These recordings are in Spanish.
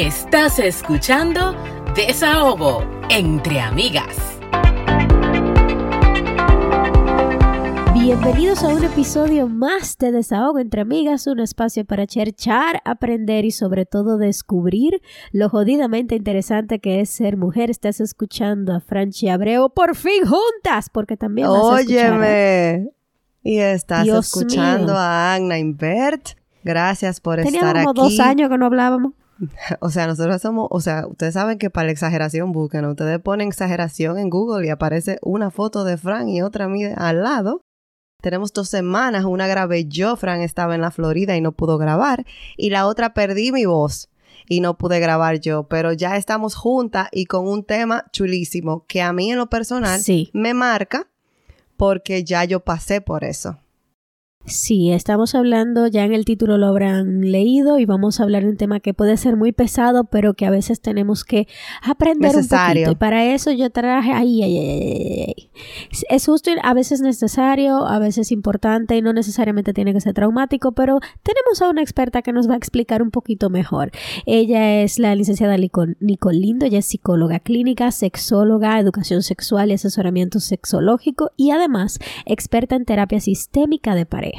Estás escuchando Desahogo entre amigas. Bienvenidos a un episodio más de Desahogo entre amigas, un espacio para cherchar, aprender y sobre todo descubrir lo jodidamente interesante que es ser mujer. Estás escuchando a Franchi Abreu por fin juntas, porque también vas a escuchar a- Óyeme. Y estás Dios escuchando mío. a Agna Invert. Gracias por Teníamos estar como aquí. dos años que no hablábamos. O sea, nosotros somos, o sea, ustedes saben que para la exageración buscan, ustedes ponen exageración en Google y aparece una foto de Fran y otra mía al lado. Tenemos dos semanas, una grabé yo, Fran estaba en la Florida y no pudo grabar, y la otra perdí mi voz y no pude grabar yo, pero ya estamos juntas y con un tema chulísimo que a mí en lo personal Sí. me marca porque ya yo pasé por eso. Sí, estamos hablando, ya en el título lo habrán leído y vamos a hablar de un tema que puede ser muy pesado, pero que a veces tenemos que aprender Necesario. un poquito. Y para eso yo traje, ay, ay, ay, ay. Es justo, a veces necesario, a veces importante y no necesariamente tiene que ser traumático, pero tenemos a una experta que nos va a explicar un poquito mejor. Ella es la licenciada Nicole Lindo, ella es psicóloga clínica, sexóloga, educación sexual y asesoramiento sexológico y además experta en terapia sistémica de pareja.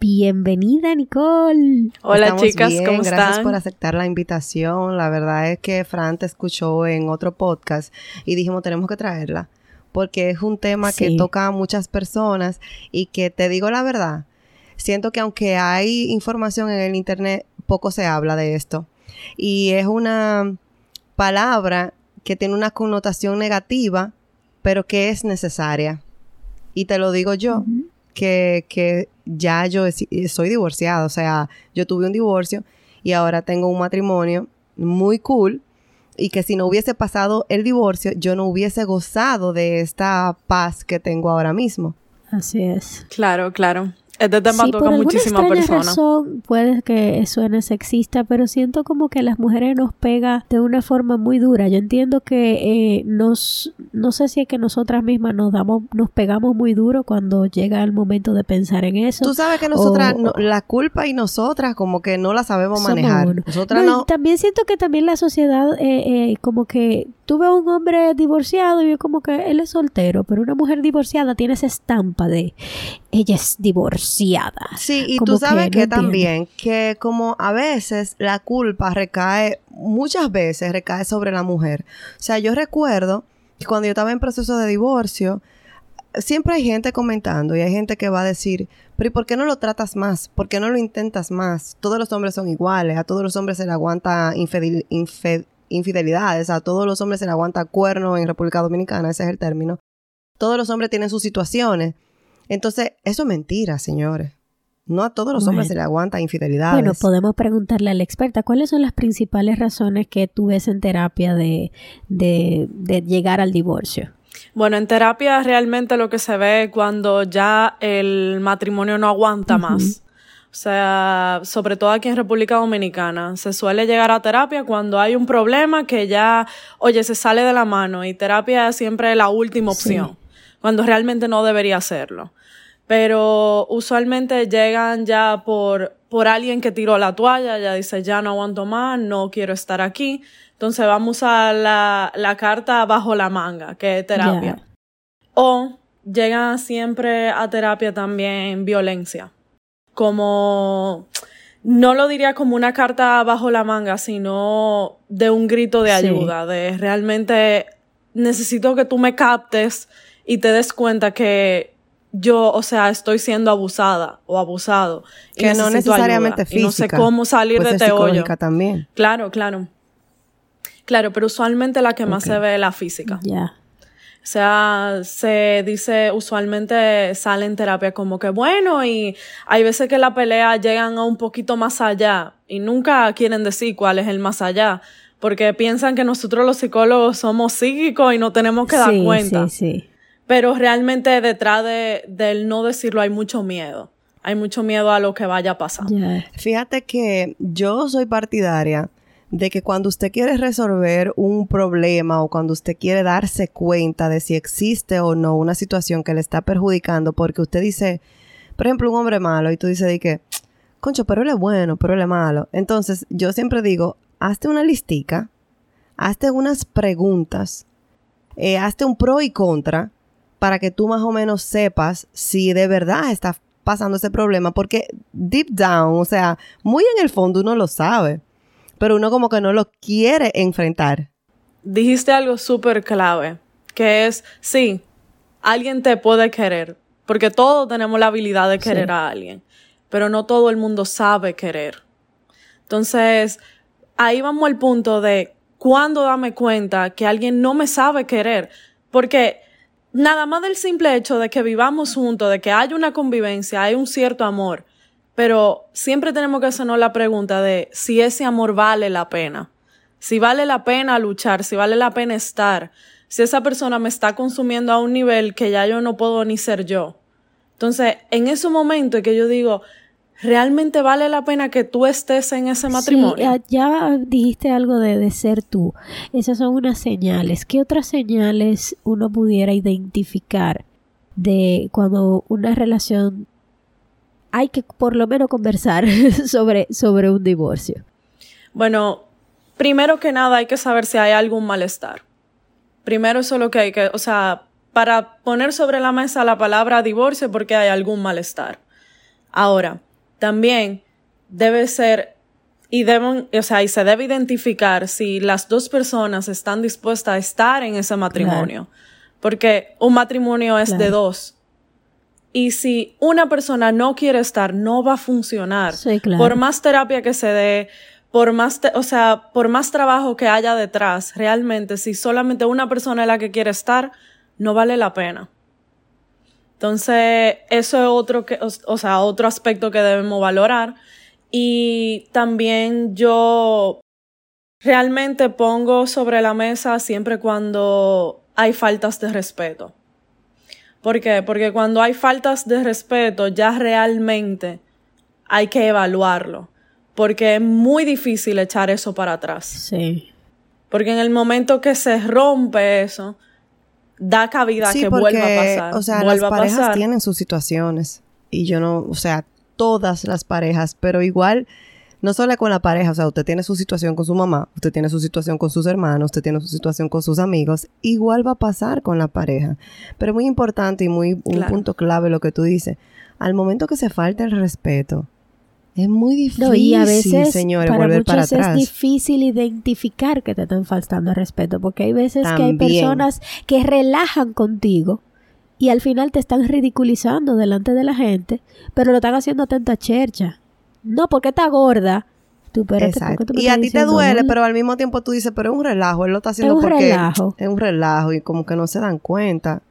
Bienvenida, Nicole. Hola Estamos chicas, bien, ¿cómo Gracias están? por aceptar la invitación. La verdad es que Fran te escuchó en otro podcast y dijimos tenemos que traerla porque es un tema que toca a muchas personas y que te digo la verdad, siento que aunque hay información en el internet, poco se habla de esto. Y es una palabra que tiene una connotación negativa, pero que es necesaria. Y te lo digo yo, que, que ya yo soy divorciada, o sea, yo tuve un divorcio y ahora tengo un matrimonio muy cool y que si no hubiese pasado el divorcio, yo no hubiese gozado de esta paz que tengo ahora mismo. Así es. Claro, claro. Este tema Sí, toca por a alguna muchísimas extraña personas. razón puede que suene sexista, pero siento como que las mujeres nos pega de una forma muy dura. Yo entiendo que eh, nos, no sé si es que nosotras mismas nos damos, nos pegamos muy duro cuando llega el momento de pensar en eso. Tú sabes que nosotras, o- no- la culpa y nosotras como que no la sabemos manejar. uno. Nosotras No, y no, también siento que también la sociedad, eh, eh, como que tuve a un hombre divorciado y yo como que él es soltero, pero una mujer divorciada tiene esa estampa de ella es divorciada. Sí, y Como tú sabes que que, también, que como a veces la culpa recae, muchas veces recae sobre la mujer. O sea, yo recuerdo que cuando yo estaba en proceso de divorcio, siempre hay gente comentando y hay gente que va a decir, pero ¿y por qué no lo tratas más? ¿Por qué no lo intentas más? Todos los hombres son iguales, a todos los hombres se le aguanta infidel- infidelidades, a todos los hombres se le aguanta cuerno en República Dominicana, ese es el término. Todos los hombres tienen sus situaciones. Entonces, eso es mentira, señores. No a todos los hombres Bueno. se le aguanta infidelidades. Bueno, podemos preguntarle a la experta cuáles son las principales razones que tú ves en terapia de, de, de llegar al divorcio. Bueno, en terapia realmente lo que se ve es cuando ya el matrimonio no aguanta más. O sea, sobre todo aquí en República Dominicana, se suele llegar a terapia cuando hay un problema que ya, oye, se sale de la mano y terapia es siempre la última Sí. opción, cuando realmente no debería hacerlo. Pero usualmente llegan ya por, por alguien que tiró la toalla, ya dice, ya no aguanto más, no quiero estar aquí. Entonces vamos a la, la carta bajo la manga, que es terapia. O llegan siempre a terapia también violencia. Como, no lo diría como una carta bajo la manga, sino de un grito de Sí. ayuda, de realmente necesito que tú me captes y te des cuenta que yo, o sea, estoy siendo abusada o abusado. y que no necesariamente ayuda, física. Y no sé cómo salir puede de este hoyo. psicológica también. Claro, claro. Claro, pero usualmente la que más se ve es la física. Ya. O sea, se dice, usualmente sale en terapia como que bueno, y hay veces que la pelea llegan a un poquito más allá y nunca quieren decir cuál es el más allá, porque piensan que nosotros los psicólogos somos psíquicos y no tenemos que dar sí, cuenta. Sí, sí. Pero realmente detrás de, del no decirlo hay mucho miedo. Hay mucho miedo a lo que vaya a pasar. Fíjate que yo soy partidaria de que cuando usted quiere resolver un problema o cuando usted quiere darse cuenta de si existe o no una situación que le está perjudicando, porque usted dice, por ejemplo, un hombre malo y tú dices de que, concho, pero él es bueno, pero él es malo. Entonces, yo siempre digo, hazte una listica, hazte unas preguntas, eh, hazte un pro y contra para que tú más o menos sepas si de verdad está pasando ese problema, porque deep down, o sea, muy en el fondo uno lo sabe, pero uno como que no lo quiere enfrentar. Dijiste algo súper clave, que es, sí, alguien te puede querer, porque todos tenemos la habilidad de querer a alguien, pero no todo el mundo sabe querer. Entonces, ahí vamos al punto de cuándo dame cuenta que alguien no me sabe querer, porque nada más del simple hecho de que vivamos juntos, de que haya una convivencia, hay un cierto amor, pero siempre tenemos que hacernos la pregunta de si ese amor vale la pena, si vale la pena luchar, si vale la pena estar, si esa persona me está consumiendo a un nivel que ya yo no puedo ni ser yo. Entonces, en ese momento que yo digo, ¿realmente vale la pena que tú estés en ese matrimonio? Sí, ya dijiste algo de, de, ser tú. Esas son unas señales. ¿Qué otras señales uno pudiera identificar de cuando una relación hay que por lo menos conversar sobre, sobre un divorcio? Bueno, primero que nada hay que saber si hay algún malestar. Primero eso es lo que hay que, o sea, para poner sobre la mesa la palabra divorcio porque hay algún malestar. Ahora, también debe ser y deben, o sea, y se debe identificar si las dos personas están dispuestas a estar en ese matrimonio. Porque un matrimonio es de dos. Y si una persona no quiere estar, no va a funcionar. Por más terapia que se dé, por más, o sea, por más trabajo que haya detrás, realmente, si solamente una persona es la que quiere estar, no vale la pena. Entonces, eso es otro que, o, sea, otro aspecto que debemos valorar. Y también yo realmente pongo sobre la mesa siempre cuando hay faltas de respeto. ¿Por qué? Porque cuando hay faltas de respeto ya realmente hay que evaluarlo. Porque es muy difícil echar eso para atrás. Sí. Porque en el momento que se rompe eso, da cabida a que vuelva a pasar. O sea, las parejas tienen sus situaciones. Y yo no, o sea, todas las parejas, pero igual, no solo con la pareja, o sea, usted tiene su situación con su mamá, usted tiene su situación con sus hermanos, usted tiene su situación con sus amigos, igual va a pasar con la pareja. Pero muy importante y muy un punto clave lo que tú dices, al momento que se falta el respeto, es muy difícil, y a veces, señores, para volver para atrás. Es difícil identificar que te están faltando el respeto, porque hay veces que hay personas que relajan contigo y al final te están ridiculizando delante de la gente, pero lo están haciendo atenta chercha. No, porque está gorda. Tú, Exacto. y a ti te duele, pero al mismo tiempo tú dices, pero es un relajo, él lo está haciendo es un porque relajo. es un relajo y como que no se dan cuenta.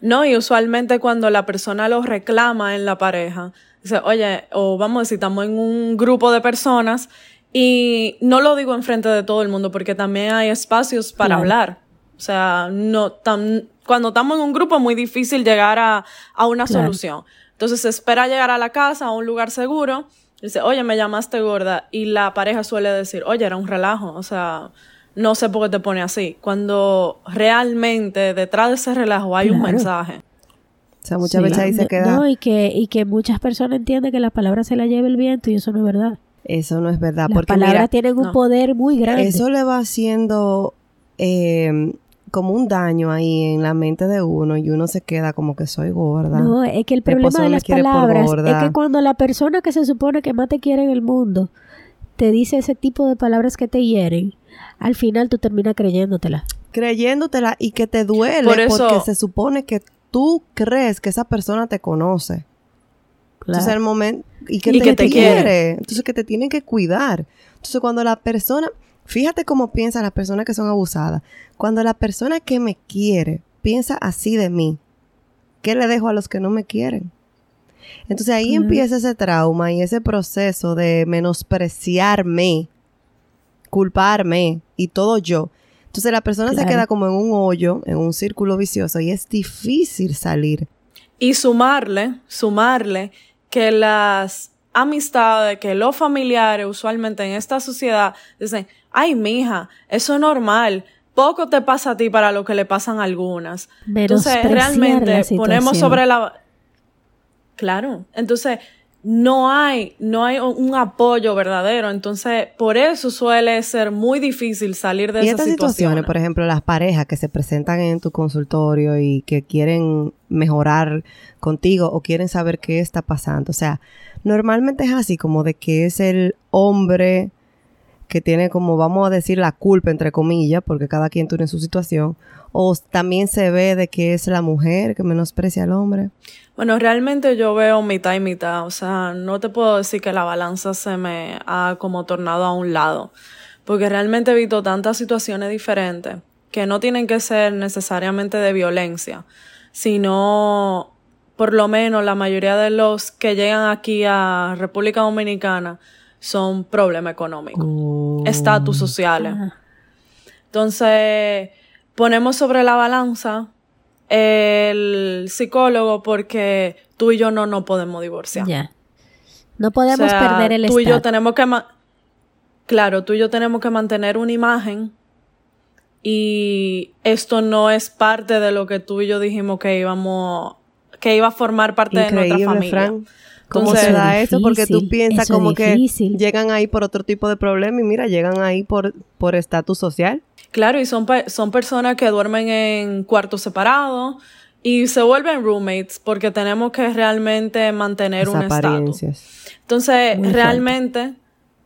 No, y usualmente cuando la persona lo reclama en la pareja, dice, oye, o vamos a decir, estamos en un grupo de personas y no lo digo enfrente de todo el mundo porque también hay espacios para hablar. O sea, no tan, cuando estamos en un grupo es muy difícil llegar a, a una solución. Entonces se espera llegar a la casa, a un lugar seguro, dice, oye, me llamaste gorda. Y la pareja suele decir, oye, era un relajo. O sea, no sé por qué te pone así. Cuando realmente detrás de ese relajo hay un mensaje. O sea, muchas veces ahí se queda. No, y que, y que muchas personas entienden que la palabra se la lleva el viento y eso no es verdad. Eso no es verdad. Las palabras tienen un poder muy grande. Eso le va haciendo eh, como un daño ahí en la mente de uno y uno se queda como que soy gorda. No, es que el problema de las palabras es que cuando la persona que se supone que más te quiere en el mundo te dice ese tipo de palabras que te hieren, al final tú terminas creyéndotela. Creyéndotela y que te duele porque se supone que tú crees que esa persona te conoce. Entonces el momento y que, te, quiere. Entonces que te tienen que cuidar. Entonces cuando la persona, fíjate cómo piensan las personas que son abusadas. Cuando la persona que me quiere piensa así de mí, ¿qué le dejo a los que no me quieren? Entonces ahí empieza ese trauma y ese proceso de menospreciarme, culparme y todo yo. Entonces la persona se queda como en un hoyo, en un círculo vicioso y es difícil salir. Y sumarle, sumarle que las amistades, que los familiares usualmente en esta sociedad dicen, ay mija, eso es normal, poco te pasa a ti para lo que le pasan a algunas. Entonces realmente ponemos sobre la... Claro, entonces no hay, no hay un apoyo verdadero. Entonces, por eso suele ser muy difícil salir de y esas estas situaciones, por ejemplo, las parejas que se presentan en tu consultorio y que quieren mejorar contigo o quieren saber qué está pasando. O sea, normalmente es así, como de que es el hombre que tiene como, vamos a decir, la culpa, entre comillas, porque cada quien tiene su situación, o también se ve de que es la mujer que menosprecia al hombre. Bueno, realmente yo veo mitad y mitad, o sea, no te puedo decir que la balanza se me ha como tornado a un lado, porque realmente he visto tantas situaciones diferentes que no tienen que ser necesariamente de violencia, sino por lo menos la mayoría de los que llegan aquí a República Dominicana son problemas económicos, Oh. estatus sociales. Entonces, ponemos sobre la balanza el psicólogo porque tú y yo no nos podemos divorciar. Ya. No podemos O sea, perder el tú y yo estatus. tenemos que claro, tú y yo tenemos que mantener una imagen y esto no es parte de lo que tú y yo dijimos que íbamos que iba a formar parte de nuestra familia. ¿Cómo Entonces- se da Eso eso? es Porque tú difícil, piensas eso es como que difícil. llegan ahí por otro tipo de problema y mira, llegan ahí por por estatus social. Claro, y son, son personas que duermen en cuartos separados y se vuelven roommates porque tenemos que realmente mantener Las un estatus. Entonces, Muy fuerte. realmente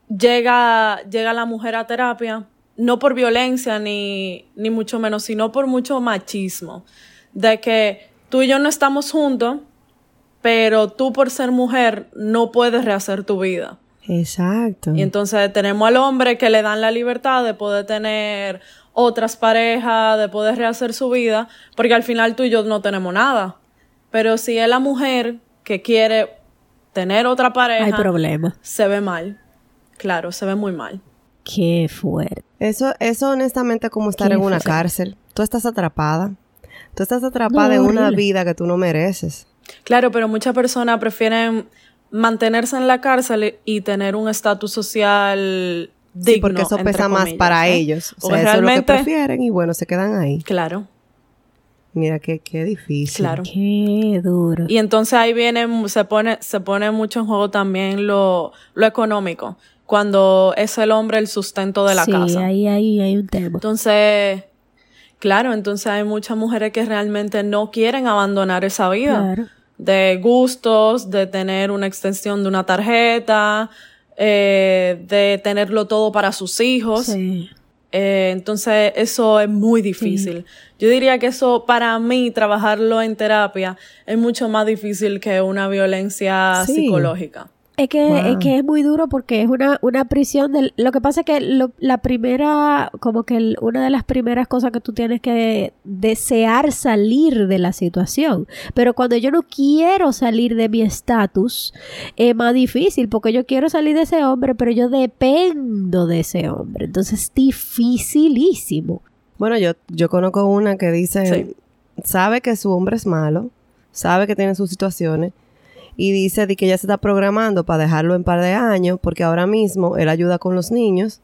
llega, llega la mujer a terapia, no por violencia ni, ni mucho menos, sino por mucho machismo. De que tú y yo no estamos juntos, pero tú por ser mujer no puedes rehacer tu vida. Exacto. Y entonces tenemos al hombre que le dan la libertad de poder tener otras parejas, de poder rehacer su vida, porque al final tú y yo no tenemos nada. Pero si es la mujer que quiere tener otra pareja, Hay problema. se ve mal. Claro, se ve muy mal. Qué fuerte. Eso, eso honestamente es como estar Qué en una fuerte. cárcel. Tú estás atrapada. Tú estás atrapada No, en una vida que tú no mereces. Claro, pero muchas personas prefieren mantenerse en la cárcel y tener un estatus social digno. sí, porque eso pesa más para ¿eh? ellos. O sea, eso es lo que realmente- prefieren y bueno, se quedan ahí. Claro, Mira, qué, qué difícil. claro. Qué duro. Y entonces ahí viene, se pone, se pone mucho en juego también lo, lo económico, cuando es el hombre el sustento de la sí, casa. ahí, ahí hay un tema. Entonces, claro, entonces hay muchas mujeres que realmente no quieren abandonar esa vida Claro. de gustos, de tener una extensión de una tarjeta, eh, de tenerlo todo para sus hijos. Sí. Eh, entonces, eso es muy difícil. Yo diría que eso, para mí, trabajarlo en terapia es mucho más difícil que una violencia Sí. psicológica. Es que, Wow. es que es muy duro porque es una, una prisión del... Lo que pasa es que lo- la primera, como que el- una de las primeras cosas que tú tienes que desear salir de la situación. Pero cuando yo no quiero salir de mi estatus, es más difícil porque yo quiero salir de ese hombre, pero yo dependo de ese hombre. Entonces es dificilísimo. Bueno, yo, yo conozco una que dice, Sí. sabe que su hombre es malo, sabe que tiene sus situaciones y dice de que ella se está programando para dejarlo en par de años porque ahora mismo él ayuda con los niños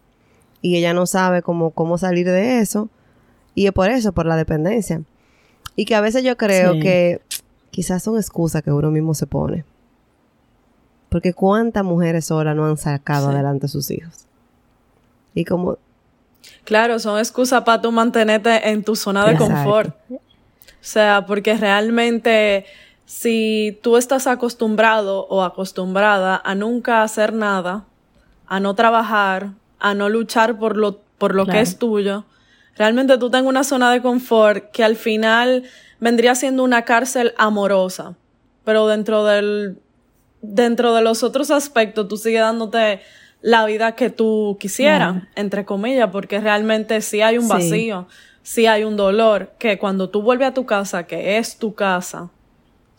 y ella no sabe cómo, cómo salir de eso y es por eso, por la dependencia. Y que a veces yo creo Sí. que quizás son excusas que uno mismo se pone. Porque cuántas mujeres solas no han sacado Sí. adelante a sus hijos. Y como, Claro, son excusas para tú mantenerte en tu zona de Exacto. confort. O sea, porque realmente si tú estás acostumbrado o acostumbrada a nunca hacer nada, a no trabajar, a no luchar por lo, por lo Claro. que es tuyo, realmente tú tengas una zona de confort que al final vendría siendo una cárcel amorosa. Pero dentro del, dentro de los otros aspectos, tú sigues dándote la vida que tú quisieras, entre comillas, porque realmente sí hay un Sí. vacío, sí hay un dolor, que cuando tú vuelves a tu casa, que es tu casa,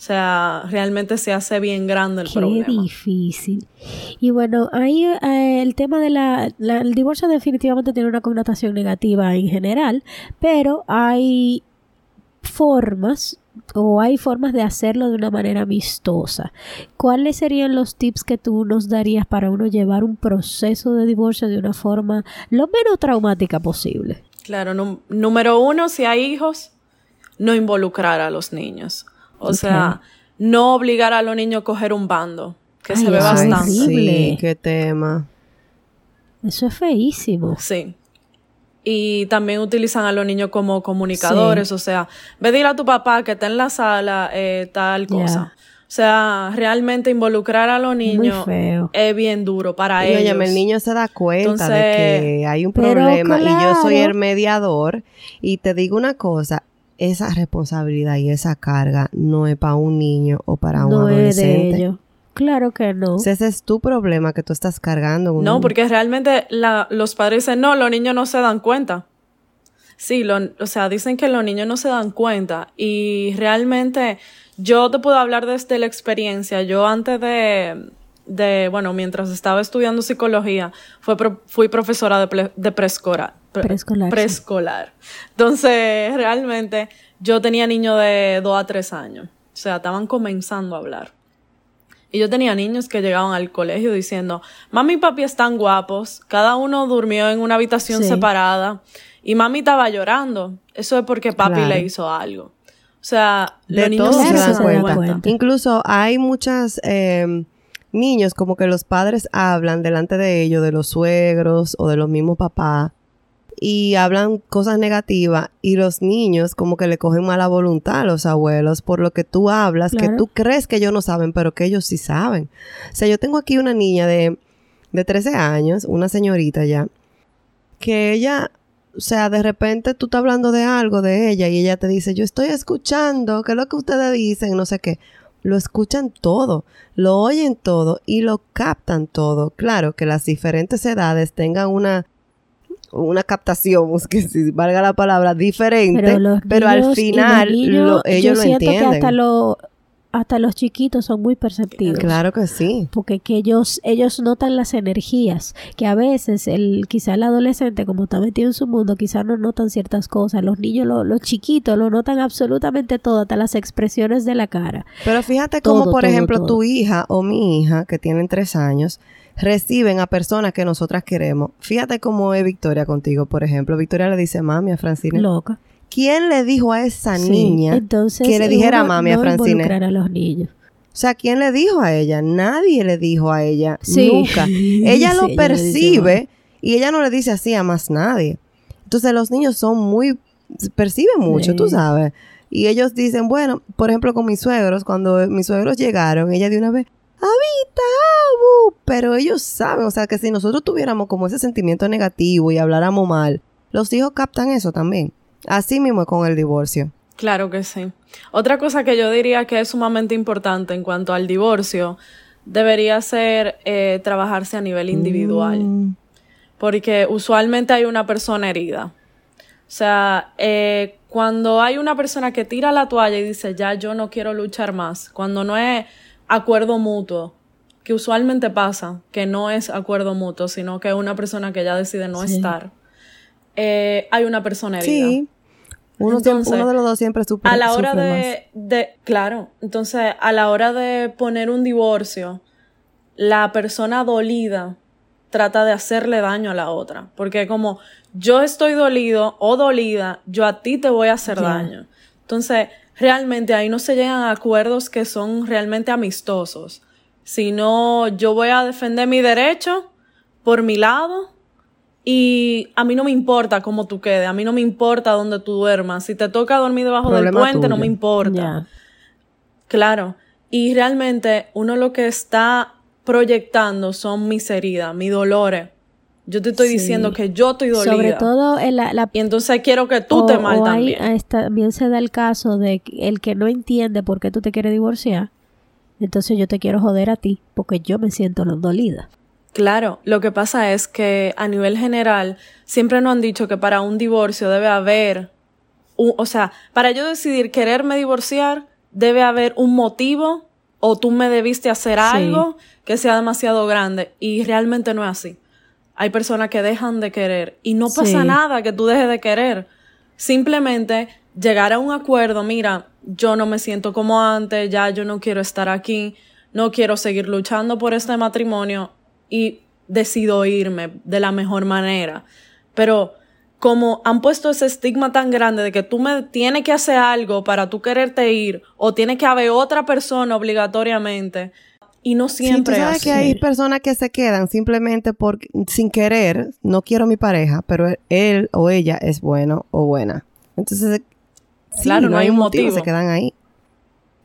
o sea, realmente se hace bien grande el Qué problema. difícil. Y bueno, ahí eh, el tema de la, la- El divorcio definitivamente tiene una connotación negativa en general, pero hay formas o hay formas de hacerlo de una manera amistosa. ¿Cuáles serían los tips que tú nos darías para uno llevar un proceso de divorcio de una forma lo menos traumática posible? Claro, número uno, si hay hijos, no involucrar a los niños. O sea, no obligar a los niños a coger un bando. que Ay, se ve eso es bastante. horrible. Sí, qué tema. Eso es feísimo. Sí. Y también utilizan a los niños como comunicadores, o sea, ve dile a tu papá que está en la sala eh, tal cosa. O sea, realmente involucrar a los niños es bien duro para Y ellos. óyeme, el niño se da cuenta de que hay un problema y yo soy el mediador y te digo una cosa, esa responsabilidad y esa carga no es para un niño o para un no es de adolescente. ellos. Claro que no. Ese es tu problema que tú estás cargando. un No, niño. porque realmente la- los padres dicen, no, los niños no se dan cuenta. Sí, lo- o sea, dicen que los niños no se dan cuenta y realmente yo te puedo hablar desde la experiencia. Yo antes de, de bueno, mientras estaba estudiando psicología, fue pro- fui profesora de, ple- de preescolar. pre- Preescolar, sí. Entonces, realmente yo tenía niños de 2 a 3 años. O sea, estaban comenzando a hablar. Y yo tenía niños que llegaban al colegio diciendo, mami y papi están guapos, cada uno durmió en una habitación Sí. separada y mami estaba llorando. Eso es porque papi Claro. le hizo algo. O sea, de los niños todo sí se Claro dan que se dan cuenta. cuenta. Incluso hay muchas eh, niños como que los padres hablan delante de ellos, de los suegros o de los mismos papás, y hablan cosas negativas y los niños como que le cogen mala voluntad a los abuelos por lo que tú hablas, que tú crees que ellos no saben, pero que ellos sí saben. O sea, yo tengo aquí una niña de, de 13 años, una señorita ya, que ella, o sea, de repente tú estás hablando de algo de ella y ella te dice, yo estoy escuchando, ¿qué es lo que ustedes dicen? No sé qué. Lo escuchan todo, lo oyen todo y lo captan todo. Claro que las diferentes edades tengan una una captación, que si valga la palabra, diferente, pero, al final niños, lo- ellos yo lo entienden. que hasta, lo- hasta los chiquitos son muy perceptivos. Claro que sí. Porque que ellos, ellos notan las energías, que a veces el, quizá el adolescente, como está metido en su mundo, quizá no notan ciertas cosas. Los niños, lo- los chiquitos, lo notan absolutamente todo, hasta las expresiones de la cara. Pero fíjate cómo, Todo, por todo, ejemplo, todo. tu hija o mi hija, que tienen tres años, reciben a personas que nosotras queremos. Fíjate cómo es Victoria contigo, por ejemplo. Victoria le dice mami a Francine. Loca. ¿Quién le dijo a esa Sí, niña entonces, que le dijera mami a no Francine? involucrar a los niños. O sea, ¿quién le dijo a ella? Nadie le dijo a ella. Sí. Nunca. Ella Sí, lo ella percibe y ella no le dice así a más nadie. Entonces los niños son muy, perciben mucho, tú sabes. Y ellos dicen, bueno, por ejemplo con mis suegros, cuando mis suegros llegaron, ella de una vez, Habita, Abu", pero ellos saben, o sea, que si nosotros tuviéramos como ese sentimiento negativo y habláramos mal, los hijos captan eso también. Así mismo con el divorcio. Claro que sí. Otra cosa que yo diría que es sumamente importante en cuanto al divorcio debería ser eh, trabajarse a nivel individual. Mm, porque usualmente hay una persona herida. O sea, eh, cuando hay una persona que tira la toalla y dice, ya yo no quiero luchar más, cuando no es acuerdo mutuo, que usualmente pasa, que no es acuerdo mutuo, sino que es una persona que ya decide no Sí. estar, eh, hay una persona herida. Sí. Uno, siempre- Entonces, uno de los dos siempre sufre, A la hora de, de, claro, entonces a la hora de poner un divorcio, la persona dolida trata de hacerle daño a la otra, porque como yo estoy dolido o dolida, yo a ti te voy a hacer daño. Entonces, realmente ahí no se llegan a acuerdos que son realmente amistosos, sino yo voy a defender mi derecho por mi lado y a mí no me importa cómo tú quedes, a mí no me importa dónde tú duermas. Si te toca dormir debajo del puente, no me importa. Claro. Y realmente uno lo que está proyectando son mis heridas, mis dolores. Yo te estoy Sí. diciendo que yo estoy dolida. Sobre todo en la, la Y entonces quiero que tú te mal o hay- también. ah, está- también se da el caso de que el que no entiende por qué tú te quieres divorciar. Entonces yo te quiero joder a ti porque yo me siento lo- dolida. Claro, lo que pasa es que a nivel general siempre nos han dicho que para un divorcio debe haber, un- o sea, para yo decidir quererme divorciar debe haber un motivo o tú me debiste hacer Sí. algo que sea demasiado grande y realmente no es así. Hay personas que dejan de querer y no pasa Sí. nada que tú dejes de querer. Simplemente llegar a un acuerdo, mira, yo no me siento como antes, ya yo no quiero estar aquí, no quiero seguir luchando por este matrimonio y decido irme de la mejor manera. Pero como han puesto ese estigma tan grande de que tú me tienes que hacer algo para tú quererte ir o tiene que haber otra persona obligatoriamente, Y no siempre sí, tú sabes que hay personas que se quedan simplemente por sin querer, no quiero mi pareja, pero él o ella es bueno o buena. Entonces, claro, no, hay un motivo, se quedan ahí.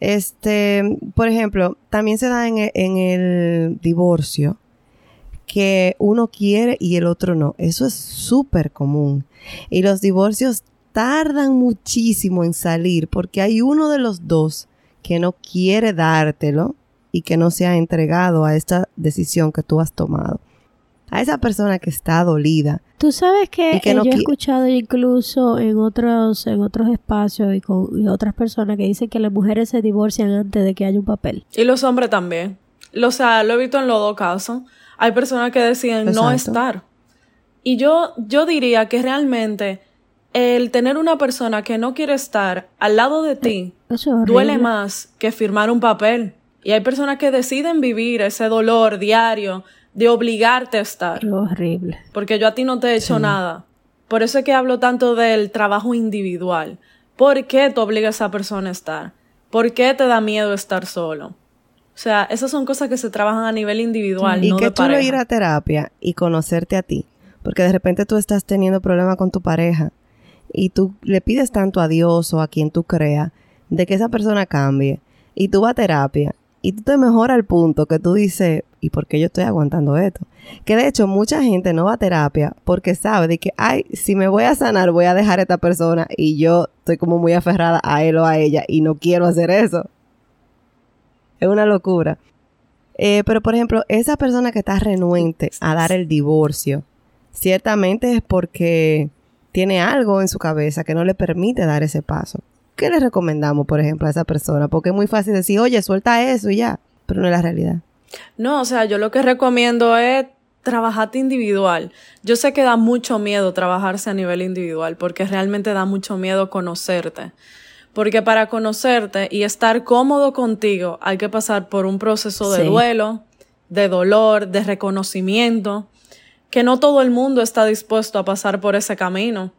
Este, por ejemplo, también se da en el, en el divorcio que uno quiere y el otro no. Eso es súper común. Y los divorcios tardan muchísimo en salir porque hay uno de los dos que no quiere dártelo y que no se ha entregado a esta decisión que tú has tomado. A esa persona que está dolida. Tú sabes que, yo he escuchado incluso en otros, en otros espacios y con otras personas que dicen que las mujeres se divorcian antes de que haya un papel. Y los hombres también. O sea, lo he visto en los dos casos. Hay personas que deciden no estar. Y yo, yo diría que realmente el tener una persona que no quiere estar al lado de ti duele más que firmar un papel. Y hay personas que deciden vivir ese dolor diario de obligarte a estar. Qué horrible. Porque yo a ti no te he hecho nada. Por eso es que hablo tanto del trabajo individual. ¿Por qué tú obligas a esa persona a estar? ¿Por qué te da miedo estar solo? O sea, esas son cosas que se trabajan a nivel individual. Y no que tú no ir a terapia y conocerte a ti. Porque de repente tú estás teniendo problemas con tu pareja y tú le pides tanto a Dios o a quien tú creas de que esa persona cambie. Y tú vas a terapia y tú te mejoras al punto que tú dices, ¿y por qué yo estoy aguantando esto? Que de hecho mucha gente no va a terapia porque sabe de que, ay, si me voy a sanar voy a dejar a esta persona y yo estoy como muy aferrada a él o a ella y no quiero hacer eso. Es una locura. Eh, pero por ejemplo, esa persona que está renuente a dar el divorcio, ciertamente es porque tiene algo en su cabeza que no le permite dar ese paso. ¿qué le recomendamos, por ejemplo, a esa persona? Porque es muy fácil decir, oye, suelta eso y ya, pero no es la realidad. No, o sea, yo lo que recomiendo es trabajarte individual. Yo sé que da mucho miedo trabajarse a nivel individual porque realmente da mucho miedo conocerte. Porque para conocerte y estar cómodo contigo hay que pasar por un proceso de duelo, de dolor, de reconocimiento, que no todo el mundo está dispuesto a pasar por ese camino.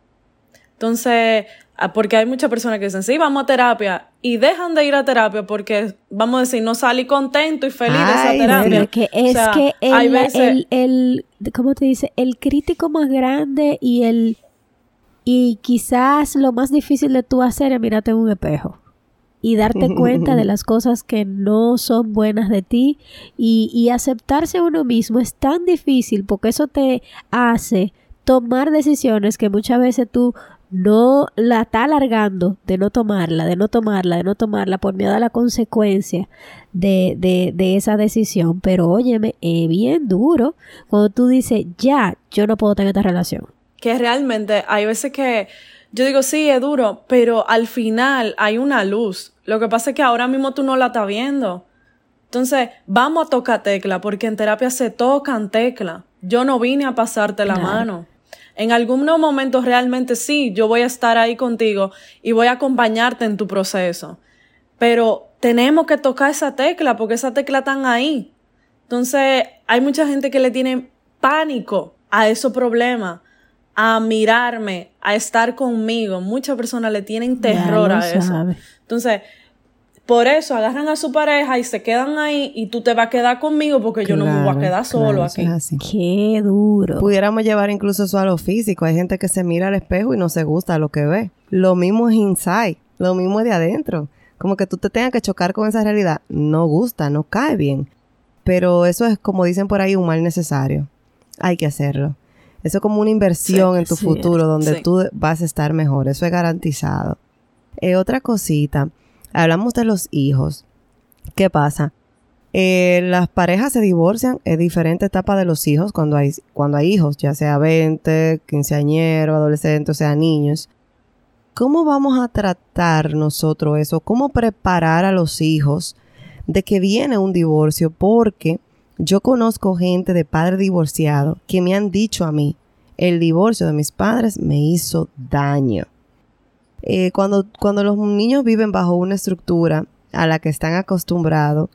Entonces, Ah, porque hay muchas personas que dicen, sí, vamos a terapia y dejan de ir a terapia porque, vamos a decir, no salí contento y feliz de esa terapia. Que es que el, el, el, ¿cómo te dice? El crítico más grande y el, y quizás lo más difícil de tú hacer es mirarte en un espejo y darte cuenta de las cosas que no son buenas de ti y, y aceptarse a uno mismo es tan difícil porque eso te hace tomar decisiones que muchas veces tú no la está alargando de no tomarla, de no tomarla, de no tomarla por miedo a la consecuencia de, de, de esa decisión. Pero óyeme, es bien duro cuando tú dices, ya, yo no puedo tener esta relación. Que realmente hay veces que yo digo, sí, es duro, pero al final hay una luz. Lo que pasa es que ahora mismo tú no la estás viendo. Entonces, vamos a tocar tecla, porque en terapia se tocan tecla. Yo no vine a pasarte la mano. En algunos momentos realmente sí, yo voy a estar ahí contigo y voy a acompañarte en tu proceso. Pero tenemos que tocar esa tecla porque esa tecla están ahí. Entonces, hay mucha gente que le tiene pánico a esos problemas, a mirarme, a estar conmigo. Muchas personas le tienen terror a eso. Entonces, por eso agarran a su pareja y se quedan ahí y tú te vas a quedar conmigo porque yo no me voy a quedar solo aquí. Qué duro. Pudiéramos llevar incluso eso a lo físico. Hay gente que se mira al espejo y no se gusta lo que ve. Lo mismo es inside, lo mismo es de adentro. Como que tú te tengas que chocar con esa realidad. No gusta, no cae bien. Pero eso es, como dicen por ahí, un mal necesario. Hay que hacerlo. Eso es como una inversión en tu futuro donde tú vas a estar mejor. Eso es garantizado. Eh, otra cosita Hablamos de los hijos. ¿Qué pasa? Eh, las parejas se divorcian en diferentes etapas de los hijos cuando hay, cuando hay hijos, ya sea 20, quinceañeros, adolescentes, o sea, niños. ¿Cómo vamos a tratar nosotros eso? ¿Cómo preparar a los hijos de que viene un divorcio? Porque yo conozco gente de padres divorciados que me han dicho a mí, el divorcio de mis padres me hizo daño. Eh, cuando, cuando los niños viven bajo una estructura a la que están acostumbrados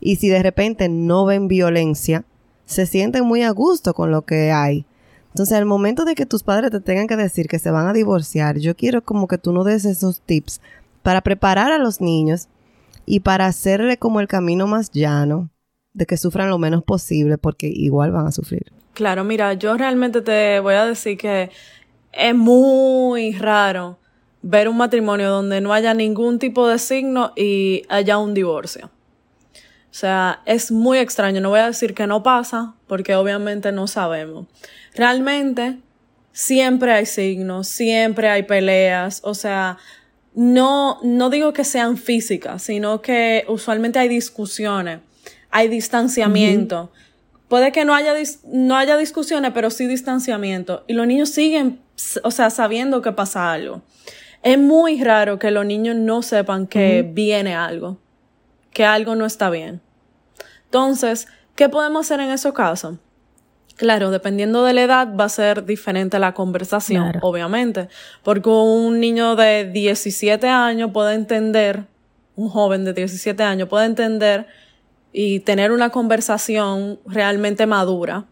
y si de repente no ven violencia, se sienten muy a gusto con lo que hay. Entonces, al momento de que tus padres te tengan que decir que se van a divorciar, yo quiero como que tú no des esos tips para preparar a los niños y para hacerle como el camino más llano de que sufran lo menos posible porque igual van a sufrir. Claro, mira, yo realmente te voy a decir que es muy raro ver un matrimonio donde no haya ningún tipo de signo y haya un divorcio. O sea, es muy extraño. No voy a decir que no pasa, porque obviamente no sabemos. Realmente, siempre hay signos, siempre hay peleas. O sea, no, no digo que sean físicas, sino que usualmente hay discusiones, hay distanciamiento. Puede que no haya, no haya discusiones, pero sí distanciamiento. Y los niños siguen, o sea, sabiendo que pasa algo. Es muy raro que los niños no sepan que viene algo, que algo no está bien. Entonces, ¿qué podemos hacer en esos casos? Claro, dependiendo de la edad va a ser diferente la conversación, obviamente, porque un niño de 17 años puede entender, un joven de 17 años puede entender y tener una conversación realmente madura,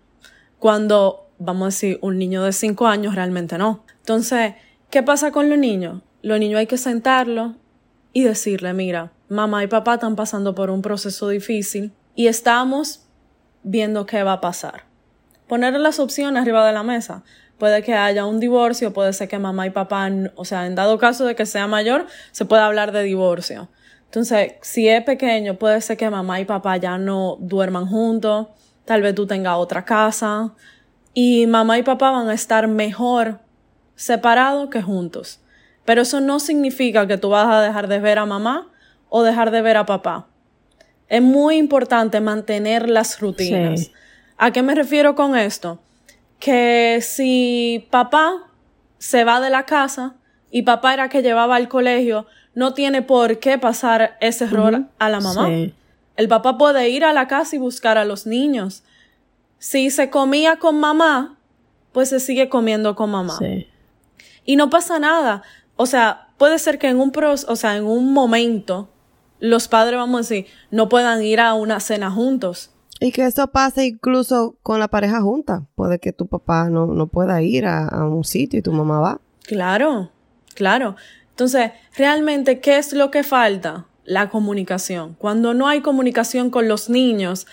cuando, vamos a decir, un niño de 5 años realmente no. Entonces, ¿Qué pasa con los niños? Los niños hay que sentarlos y decirle, mira, mamá y papá están pasando por un proceso difícil y estamos viendo qué va a pasar. Poner las opciones arriba de la mesa. Puede que haya un divorcio, puede ser que mamá y papá, o sea, en dado caso de que sea mayor, se puede hablar de divorcio. Entonces, si es pequeño, puede ser que mamá y papá ya no duerman juntos, tal vez tú tengas otra casa y mamá y papá van a estar mejor separados que juntos. Pero eso no significa que tú vas a dejar de ver a mamá o dejar de ver a papá. Es muy importante mantener las rutinas. ¿A qué me refiero con esto? Que si papá se va de la casa y papá era que llevaba al colegio, no tiene por qué pasar ese error a la mamá. El papá puede ir a la casa y buscar a los niños. Si se comía con mamá, pues se sigue comiendo con mamá. Y no pasa nada. O sea, puede ser que en un o sea, en un momento los padres, vamos a decir, no puedan ir a una cena juntos. Y que eso pase incluso con la pareja junta. Puede que tu papá no, no pueda ir a, a, un sitio y tu mamá va. Claro, claro. Entonces, realmente, ¿qué es lo que falta? La comunicación. Cuando no hay comunicación con los niños,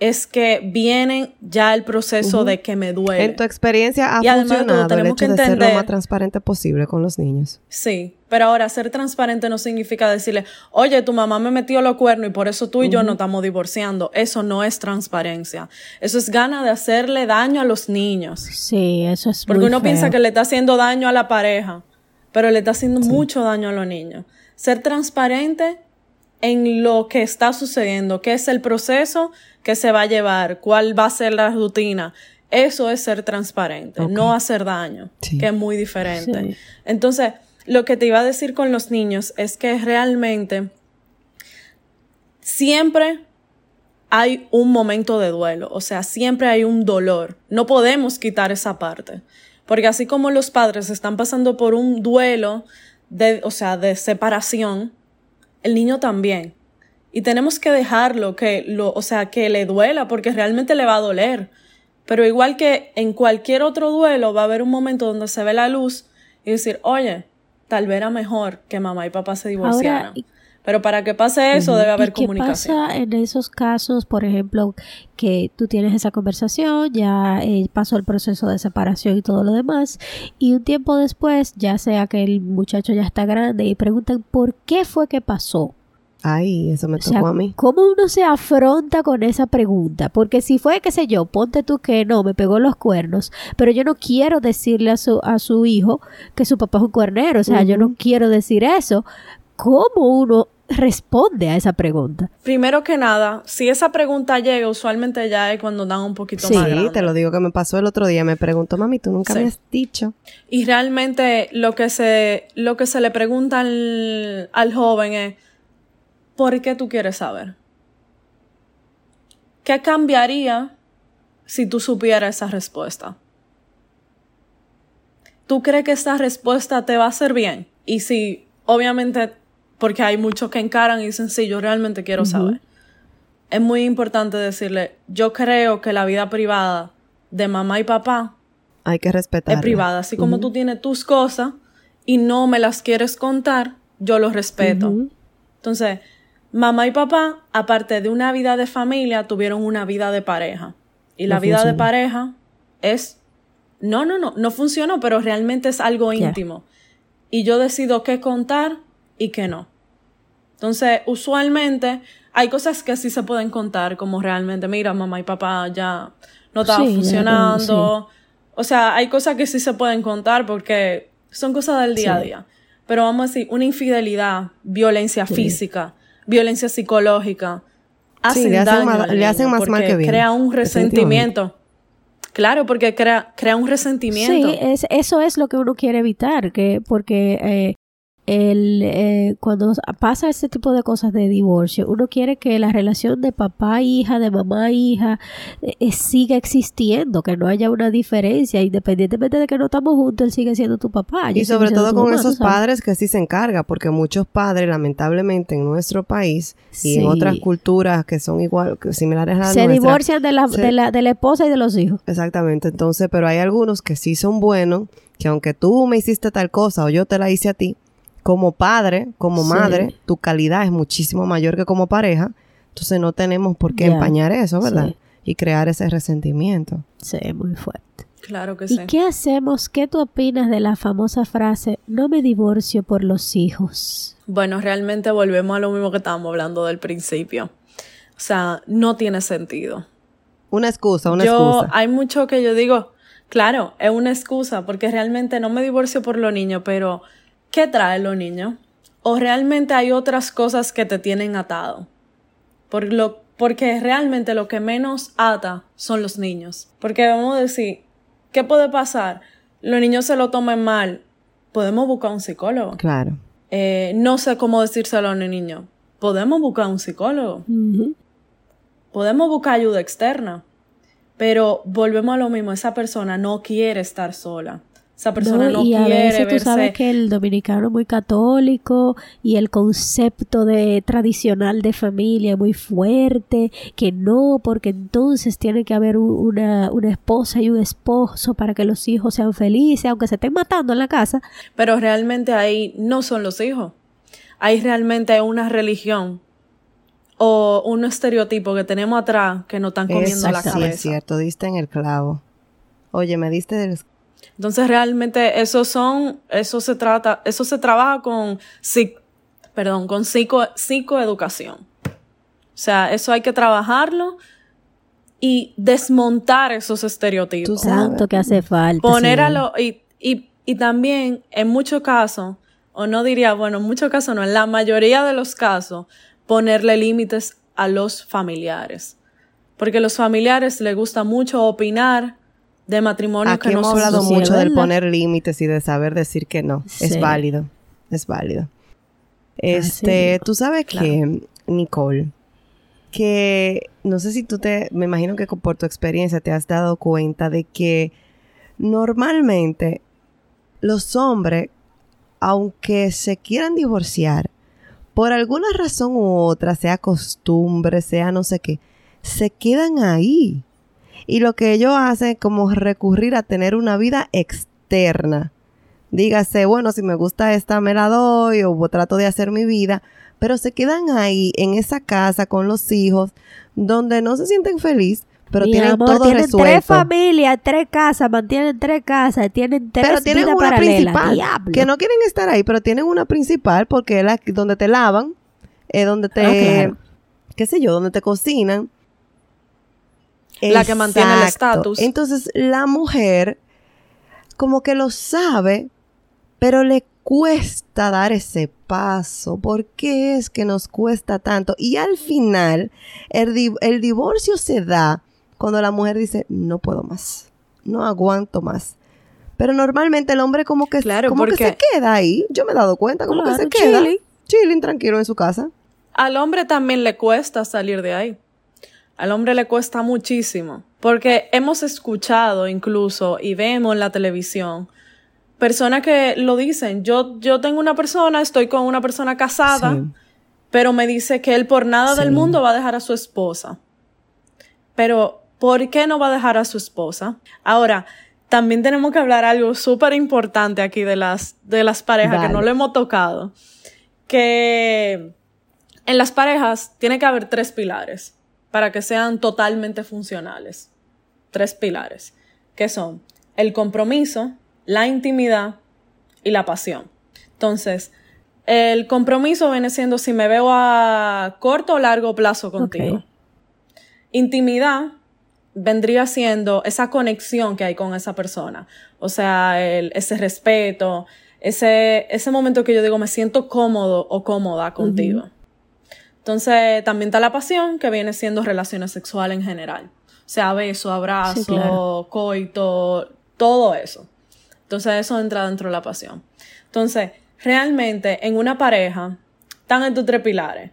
es que viene ya el proceso de que me duele. En tu experiencia ha funcionado el hecho de ser lo más transparente posible con los niños. Sí, pero ahora ser transparente no significa decirle, oye, tu mamá me metió los cuernos y por eso tú y yo no estamos divorciando. Eso no es transparencia. Eso es gana de hacerle daño a los niños. Sí, eso es Porque uno piensa que le está haciendo daño a la pareja, pero le está haciendo mucho daño a los niños. Ser transparente en lo que está sucediendo, qué es el proceso que se va a llevar, cuál va a ser la rutina. Eso es ser transparente, no hacer daño, que es muy diferente. Entonces, lo que te iba a decir con los niños es que realmente siempre hay un momento de duelo, o sea, siempre hay un dolor. No podemos quitar esa parte, porque así como los padres están pasando por un duelo de, o sea, de separación, el niño también. Y tenemos que dejarlo que lo, o sea, que le duela porque realmente le va a doler. Pero igual que en cualquier otro duelo va a haber un momento donde se ve la luz y decir, oye, tal vez era mejor que mamá y papá se divorciaran. Pero para que pase eso debe haber comunicación. ¿Qué pasa en esos casos, por ejemplo, que tú tienes esa conversación, ya eh, pasó el proceso de separación y todo lo demás, y un tiempo después, ya sea que el muchacho ya está grande y preguntan por qué fue que pasó? Ay, eso me tocó a mí. ¿Cómo uno se afronta con esa pregunta? Porque si fue, qué sé yo, ponte tú que no, me pegó los cuernos, pero yo no quiero decirle a su, a su hijo que su papá es un cuernero, o sea, yo no quiero decir eso. ¿Cómo uno responde a esa pregunta? Primero que nada, si esa pregunta llega, usualmente ya es cuando dan un poquito más grande. Sí, te lo digo que me pasó el otro día. Me preguntó, mami, tú nunca me has dicho. Y realmente lo que se, lo que se le pregunta al, al joven es, ¿por qué tú quieres saber? ¿Qué cambiaría si tú supieras esa respuesta? ¿Tú crees que esta respuesta te va a hacer bien? Y si, obviamente, porque hay muchos que encaran y dicen, sí, yo realmente quiero saber. Es muy importante decirle, yo creo que la vida privada de mamá y papá hay que respetar. Es privada, así como tú tienes tus cosas y no me las quieres contar, yo lo respeto. Entonces, mamá y papá, aparte de una vida de familia, tuvieron una vida de pareja. Y la vida de pareja es... No, no, no, no funcionó, pero realmente es algo íntimo. Y yo decido qué contar y qué no. Entonces, usualmente hay cosas que sí se pueden contar, como realmente, mira, mamá y papá ya no estaban Sí, funcionando. O sea, hay cosas que sí se pueden contar porque son cosas del día a día. Pero vamos a decir, una infidelidad, violencia física, violencia psicológica, hacen le hacen daño mal- le hacen más mal que bien, Crea un resentimiento. Claro, porque crea, crea un resentimiento. Sí, es, eso es lo que uno quiere evitar, que porque eh, el, eh, cuando pasa este tipo de cosas de divorcio, uno quiere que la relación de papá hija, de mamá hija, eh, eh, siga existiendo, que no haya una diferencia, independientemente de que no estamos juntos, él sigue siendo tu papá. Y sobre todo con mamá, esos padres que sí se encarga, porque muchos padres, lamentablemente, en nuestro país y en otras culturas que son igual, que similares a la Se nuestra, divorcian de la, se- de, la, de la esposa y de los hijos. Exactamente, entonces, pero hay algunos que sí son buenos, que aunque tú me hiciste tal cosa o yo te la hice a ti, como padre, como Sí. madre, tu calidad es muchísimo mayor que como pareja, entonces no tenemos por qué empañar eso, ¿verdad? Sí. Y crear ese resentimiento. Sí, muy fuerte. Claro que ¿Y sí. qué hacemos? ¿Qué tú opinas de la famosa frase, no me divorcio por los hijos? Bueno, realmente volvemos a lo mismo que estábamos hablando del principio. O sea, no tiene sentido. Una excusa, una yo, excusa. hay mucho que yo digo, claro, es una excusa, porque realmente no me divorcio por los niños, pero ¿qué trae los niños? O realmente hay otras cosas que te tienen atado. Por lo, porque realmente lo que menos ata son los niños. Porque vamos a decir, ¿qué puede pasar? Los niños se lo tomen mal. Podemos buscar un psicólogo. Claro. Eh, no sé cómo decírselo a un niño. Podemos buscar un psicólogo. Podemos buscar ayuda externa, pero volvemos a lo mismo, esa persona no quiere estar sola. Esa persona no, y a quiere veces tú sabes que el dominicano es muy católico y el concepto de tradicional de familia es muy fuerte, que no, porque entonces tiene que haber una, una esposa y un esposo para que los hijos sean felices, aunque se estén matando en la casa. Pero realmente ahí no son los hijos. Ahí realmente hay una religión o un estereotipo que tenemos atrás que nos están comiendo la Eso sí cabeza. es cierto, diste en el clavo. Oye, me diste del... Entonces realmente eso son, eso se trata, eso se trabaja con, perdón, con psico, psicoeducación. O sea, eso hay que trabajarlo y desmontar esos estereotipos. Tú que hace falta. Poner sí. a lo, y, y, y también en muchos casos, o no diría, bueno, en muchos casos no, en la mayoría de los casos, ponerle límites a los familiares. Porque a los familiares les gusta mucho opinar de matrimonios Aquí que no hemos hablado mucho del poner límites y de saber decir que no. Es válido, es válido. Este, tú sabes Claro. que, Nicole, que no sé si tú te, me imagino que por tu experiencia te has dado cuenta de que normalmente los hombres, aunque se quieran divorciar, por alguna razón u otra, sea costumbre, sea no sé qué, se quedan ahí. Y lo que ellos hacen es como recurrir a tener una vida externa. Dígase, bueno, si me gusta esta, me la doy o trato de hacer mi vida. Pero se quedan ahí en esa casa con los hijos, donde no se sienten felices, pero Mi tienen amor, todo tienen resuelto. tres familias, tres casas, mantienen tres casas, tienen tres pero tienen vidas una principal Diablo. que no quieren estar ahí, pero tienen una principal porque es la donde te lavan, es donde te, Ah, qué sé yo, donde te cocinan. La que mantiene el estatus. Entonces la mujer como que lo sabe, pero le cuesta dar ese paso. ¿Por qué es que nos cuesta tanto? Y al final el, di- el divorcio se da cuando la mujer dice, no puedo más, no aguanto más. Pero normalmente el hombre como que, Claro, como que se queda ahí. Yo me he dado cuenta, como Claro, que se queda. chilling. Chilling, tranquilo en su casa. Al hombre también le cuesta salir de ahí. Al hombre le cuesta muchísimo. Porque hemos escuchado incluso y vemos en la televisión personas que lo dicen. Yo, yo tengo una persona, estoy con una persona casada, Sí. pero me dice que él por nada del mundo va a dejar a su esposa. Pero, ¿por qué no va a dejar a su esposa? Ahora, también tenemos que hablar algo súper importante aquí de las, de las parejas que no lo hemos tocado. Que en las parejas tiene que haber tres pilares para que sean totalmente funcionales. Tres pilares, que son el compromiso, la intimidad y la pasión. Entonces, el compromiso viene siendo si me veo a corto o largo plazo contigo. Intimidad vendría siendo esa conexión que hay con esa persona. O sea, ese respeto, ese, ese momento que yo digo me siento cómodo o cómoda contigo. Entonces, también está la pasión, que viene siendo relaciones sexuales en general. O sea, beso, abrazo, coito, todo eso. Entonces, eso entra dentro de la pasión. Entonces, realmente en una pareja están estos tres pilares.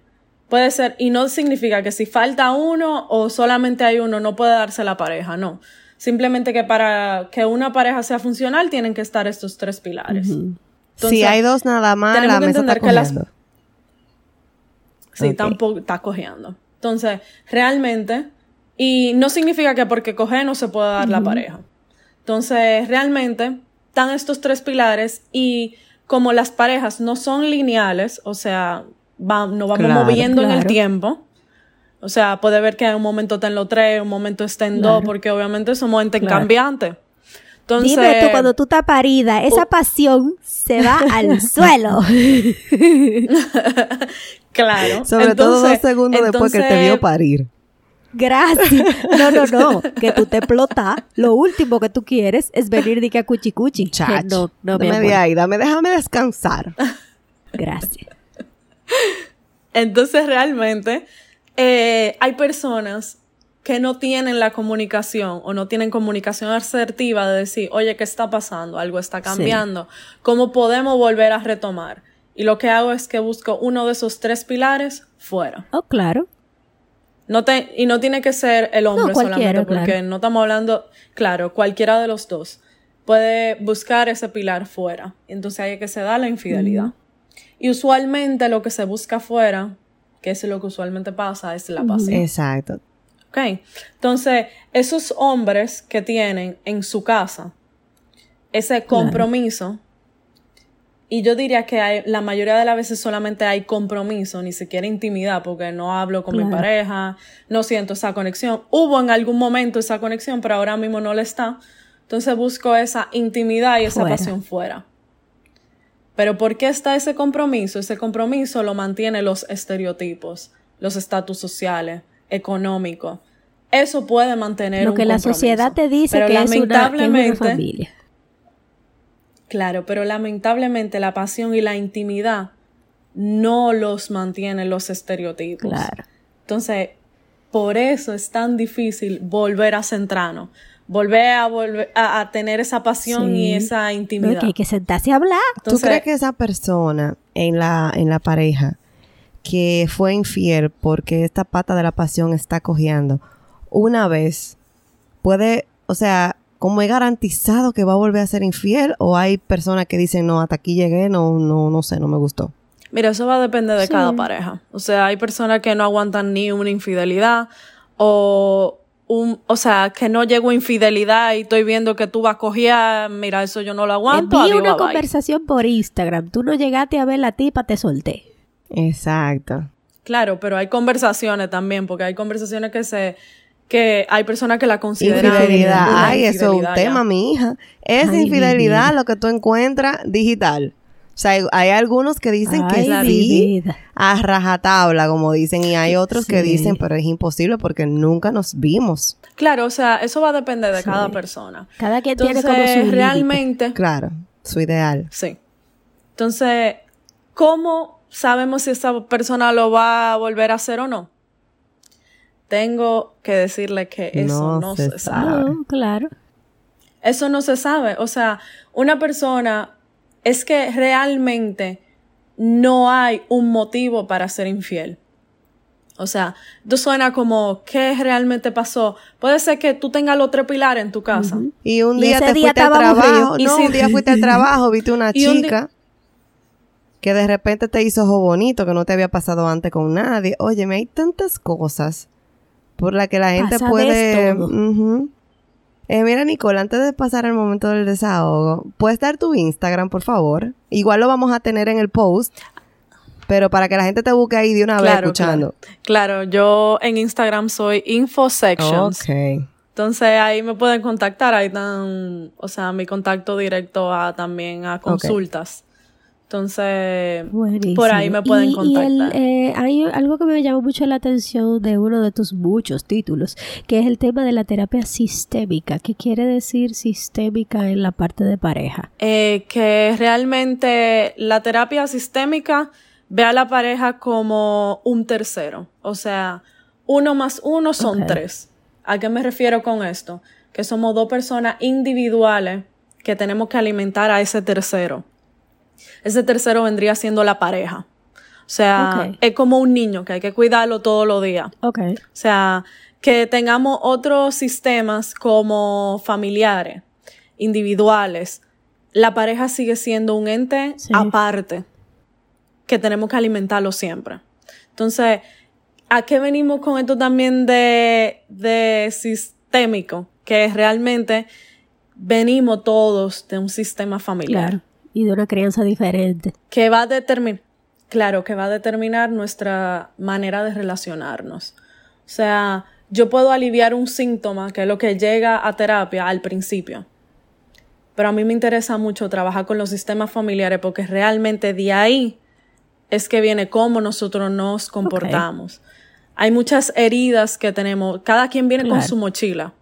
Puede ser, y no significa que si falta uno o solamente hay uno, no puede darse la pareja, no. Simplemente que para que una pareja sea funcional tienen que estar estos tres pilares. si hay dos nada más, tenemos que entender que las... Sí, tampoco está cojeando. Entonces, realmente, y no significa que porque coge no se pueda dar la pareja. Entonces, realmente, están estos tres pilares y como las parejas no son lineales, o sea, nos vamos moviendo en el tiempo. O sea, puede ver que en un momento está en lo tres, un momento está en dos, porque obviamente somos entes cambiantes. Entonces, Dime tú, cuando tú estás parida, esa oh. pasión se va al suelo. claro. Sobre todo dos segundos después que te vio parir. Gracias. No, no, no. Que tú te explotas. Lo último que tú quieres es venir de que a cuchi cuchi. No, no Dame de ahí, dame, déjame descansar. Gracias. Entonces, realmente, eh, hay personas que no tienen la comunicación o no tienen comunicación asertiva de decir, oye, ¿qué está pasando? Algo está cambiando. ¿Cómo podemos volver a retomar? Y lo que hago es que busco uno de esos tres pilares fuera. Oh, claro. No te, y no tiene que ser el hombre solamente, porque no estamos hablando, claro, cualquiera de los dos puede buscar ese pilar fuera. Entonces hay que se da la infidelidad. Y usualmente lo que se busca fuera, que es lo que usualmente pasa, es la pasión. Exacto. Ok. Entonces, esos hombres que tienen en su casa ese compromiso, y yo diría que hay, la mayoría de las veces solamente hay compromiso, ni siquiera intimidad, porque no hablo con mi pareja, no siento esa conexión. Hubo en algún momento esa conexión, pero ahora mismo no le está. Entonces busco esa intimidad y esa pasión fuera. Pero ¿por qué está ese compromiso? Ese compromiso lo mantiene los estereotipos, los estatus sociales, económicos. Eso puede mantener lo que la sociedad te dice que, es una, que es una familia. Claro, pero lamentablemente la pasión y la intimidad no los mantienen los estereotipos. Claro. Entonces, por eso es tan difícil volver a centrarnos, volver a volver a, tener esa pasión y esa intimidad. hay que sentarse a hablar. ¿Tú crees que esa persona en la, en la pareja que fue infiel porque esta pata de la pasión está cojeando una vez puede, o sea, ¿cómo he garantizado que va a volver a ser infiel? ¿O hay personas que dicen, no, hasta aquí llegué, no, no, no sé, no me gustó? Mira, eso va a depender de cada pareja. O sea, hay personas que no aguantan ni una infidelidad o un, o sea, que no llego a infidelidad y estoy viendo que tú vas a coger, mira, eso yo no lo aguanto. Envíe una conversación por Instagram. Tú no llegaste a ver la tipa, te solté. Exacto. Claro, pero hay conversaciones también, porque hay conversaciones que se que hay personas que la consideran infidelidad. Ay, eso es un tema, mi hija. Es infidelidad lo que tú encuentras digital. O sea, hay, algunos que dicen que sí, a rajatabla, como dicen, y hay otros que dicen, pero es imposible porque nunca nos vimos. Claro, o sea, eso va a depender de cada persona. Cada quien tiene como su realmente. Claro, su ideal. Sí. Entonces, ¿cómo sabemos si esa persona lo va a volver a hacer o no? Tengo que decirle que eso no, se, sabe. claro. Eso no se sabe. O sea, una persona es que realmente no hay un motivo para ser infiel. O sea, tú suena como, ¿qué realmente pasó? Puede ser que tú tengas los tres pilares en tu casa. Y un día te fuiste al trabajo. No, un día fuiste al trabajo, viste una chica que de repente te hizo ojo bonito, que no te había pasado antes con nadie. Óyeme, hay tantas cosas por la que la gente puede... eh, mira, Nicole, antes de pasar al momento del desahogo, ¿puedes dar tu Instagram, por favor? Igual lo vamos a tener en el post. Pero para que la gente te busque ahí de una vez escuchando. Claro, yo en Instagram soy InfoSections. Ok. Entonces ahí me pueden contactar, ahí están, o sea, mi contacto directo a también a consultas. Entonces, Buenísimo. por ahí me pueden Y- y el, contactar. eh, hay algo que me llamó mucho la atención de uno de tus muchos títulos, que es el tema de la terapia sistémica. ¿Qué quiere decir sistémica en la parte de pareja? Eh, que realmente la terapia sistémica ve a la pareja como un tercero. O sea, uno más uno son tres. ¿A qué me refiero con esto? Que somos dos personas individuales que tenemos que alimentar a ese tercero. Ese tercero vendría siendo la pareja. O sea, es como un niño que hay que cuidarlo todos los días. Ok. O sea, que tengamos otros sistemas como familiares, individuales. La pareja sigue siendo un ente Sí. aparte que tenemos que alimentarlo siempre. Entonces, ¿a qué venimos con esto también de, de sistémico? Que realmente venimos todos de un sistema familiar Claro. Y de una crianza diferente. que va a determinar, claro, que va a determinar nuestra manera de relacionarnos. O sea, yo puedo aliviar un síntoma, que es lo que llega a terapia al principio. Pero a mí me interesa mucho trabajar con los sistemas familiares porque realmente de ahí es que viene cómo nosotros nos comportamos. Hay muchas heridas que tenemos, cada quien viene con su mochila.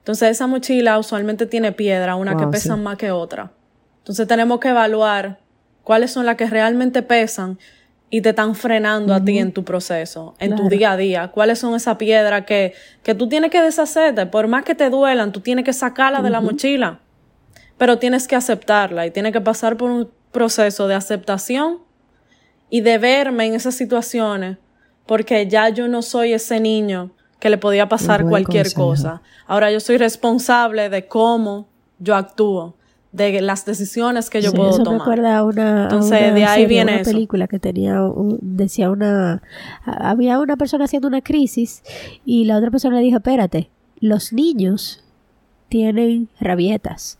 Entonces esa mochila usualmente tiene piedra, una que pesa sí. más que otra. Entonces tenemos que evaluar cuáles son las que realmente pesan y te están frenando a ti en tu proceso, en tu día a día. ¿Cuáles son esas piedras que, que tú tienes que deshacerte? Por más que te duelan, tú tienes que sacarla de la mochila. Pero tienes que aceptarla y tienes que pasar por un proceso de aceptación y de verme en esas situaciones porque ya yo no soy ese niño que le podía pasar cualquier consejo. cosa. Ahora yo soy responsable de cómo yo actúo, de las decisiones que yo Sí, puedo eso me tomar. acuerda a una, a Entonces, una de ahí serie, viene una eso. película que tenía, un- decía una, había una persona haciendo una crisis y la otra persona le dijo, espérate, los niños tienen rabietas,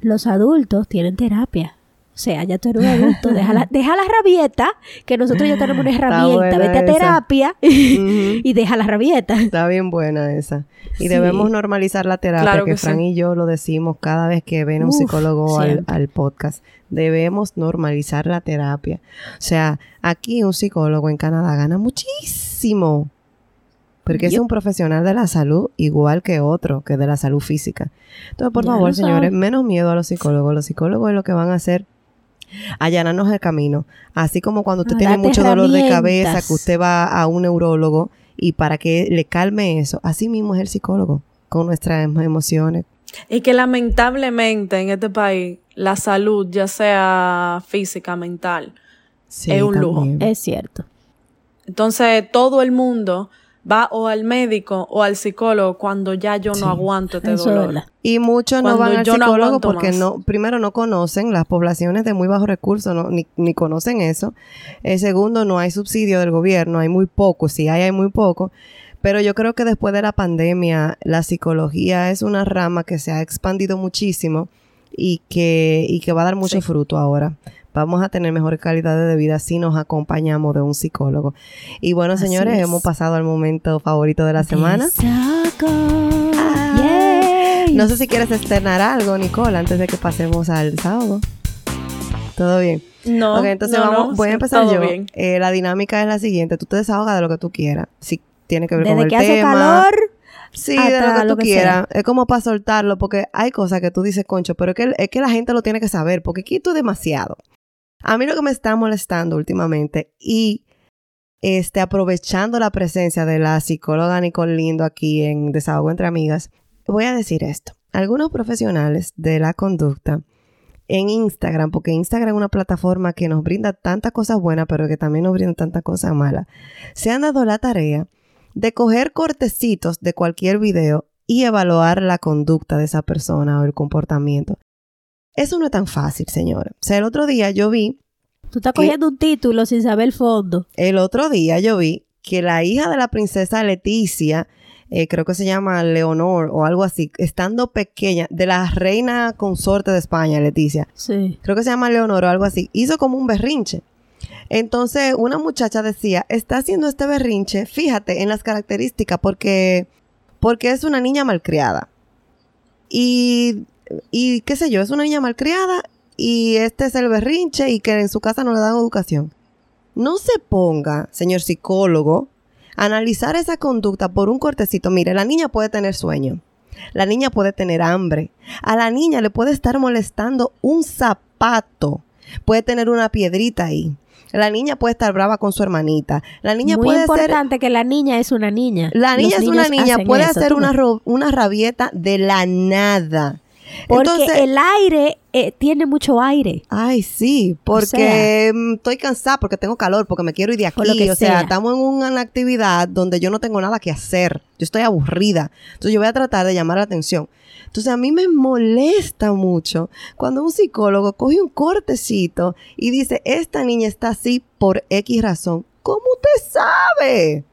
los adultos tienen terapia. O sea, ya tú eres un adulto, deja la, deja la rabieta, que nosotros ya tenemos una herramienta, vete a esa. terapia Ujú. y deja la rabieta. Está bien buena esa. Y Sí. debemos normalizar la terapia, Claro que, que Fran sí. y yo lo decimos cada vez que ven un Uf, psicólogo al, al podcast. Debemos normalizar la terapia. O sea, aquí un psicólogo en Canadá gana muchísimo. Porque es un profesional de la salud igual que otro, que de la salud física. Entonces, por Ya favor, señores, menos miedo a los psicólogos. Los psicólogos es lo que van a hacer allanarnos el camino. Así como cuando usted tiene mucho dolor de cabeza, que usted va a un neurólogo y para que le calme eso, así mismo es el psicólogo, con nuestras em- emociones. Y que lamentablemente en este país la salud, ya sea física, mental, Sí, Es un lujo. Es cierto. entonces todo el mundo va o al médico o al psicólogo cuando ya yo Sí. no aguanto este es dolor. Y muchos no van al no psicólogo porque más. no, primero no conocen las poblaciones de muy bajos recursos, no, ni, ni conocen eso. El segundo, no hay subsidio del gobierno, hay muy poco, si hay, hay muy poco. Pero yo creo que después de la pandemia, la psicología es una rama que se ha expandido muchísimo y que, y que va a dar mucho Sí. fruto ahora. Vamos a tener mejor calidad de vida si nos acompañamos de un psicólogo. Y bueno, Así señores, es. hemos pasado al momento favorito de la semana. Ah. Yay. No sé si quieres externar algo, Nicole, antes de que pasemos al desahogo. ¿Todo bien? No, ok, entonces no, vamos, no, voy a empezar yo. bien. Eh, la dinámica es la siguiente. Tú te desahogas de lo que tú quieras. Si tiene que ver con el que hace tema. calor Sí, de lo que tú quieras. Es como para soltarlo, porque hay cosas que tú dices, concho, pero es que, es que la gente lo tiene que saber, porque aquí tú demasiado. A mí lo que me está molestando últimamente y este, aprovechando la presencia de la psicóloga Nicole Lindo aquí en Desahogo entre Amigas, voy a decir esto. Algunos profesionales de la conducta en Instagram, porque Instagram es una plataforma que nos brinda tantas cosas buenas, pero que también nos brinda tantas cosas malas, se han dado la tarea de coger cortecitos de cualquier video y evaluar la conducta de esa persona o el comportamiento. Eso no es tan fácil, señora. O sea, el otro día yo vi, Tú estás cogiendo un título sin saber el fondo. el otro día yo vi que la hija de la princesa Leticia, eh, creo que se llama Leonor o algo así, estando pequeña, de la reina consorte de España, Leticia, Sí. creo que se llama Leonor o algo así, hizo como un berrinche. Entonces, una muchacha decía, está haciendo este berrinche, fíjate en las características, porque, porque es una niña malcriada. Y, y qué sé yo, es una niña malcriada y este es el berrinche y que en su casa no le dan educación. No se ponga, señor psicólogo, a analizar esa conducta por un cortecito. Mire, la niña puede tener sueño. La niña puede tener hambre. A la niña le puede estar molestando un zapato. Puede tener una piedrita ahí. La niña puede estar brava con su hermanita. La niña Muy puede importante que la niña es una niña. La niña Los es una niña, puede eso, hacer una, una rabieta de la nada. Porque Entonces, el aire eh, tiene mucho aire. Ay, sí, porque mm, estoy cansada, porque tengo calor, porque me quiero ir de aquí. Lo que o sea, sea. estamos en una actividad donde yo no tengo nada que hacer. Yo estoy aburrida. Entonces yo voy a tratar de llamar la atención. Entonces a mí me molesta mucho cuando un psicólogo coge un cortecito y dice, esta niña está así por X razón. ¿Cómo usted sabe?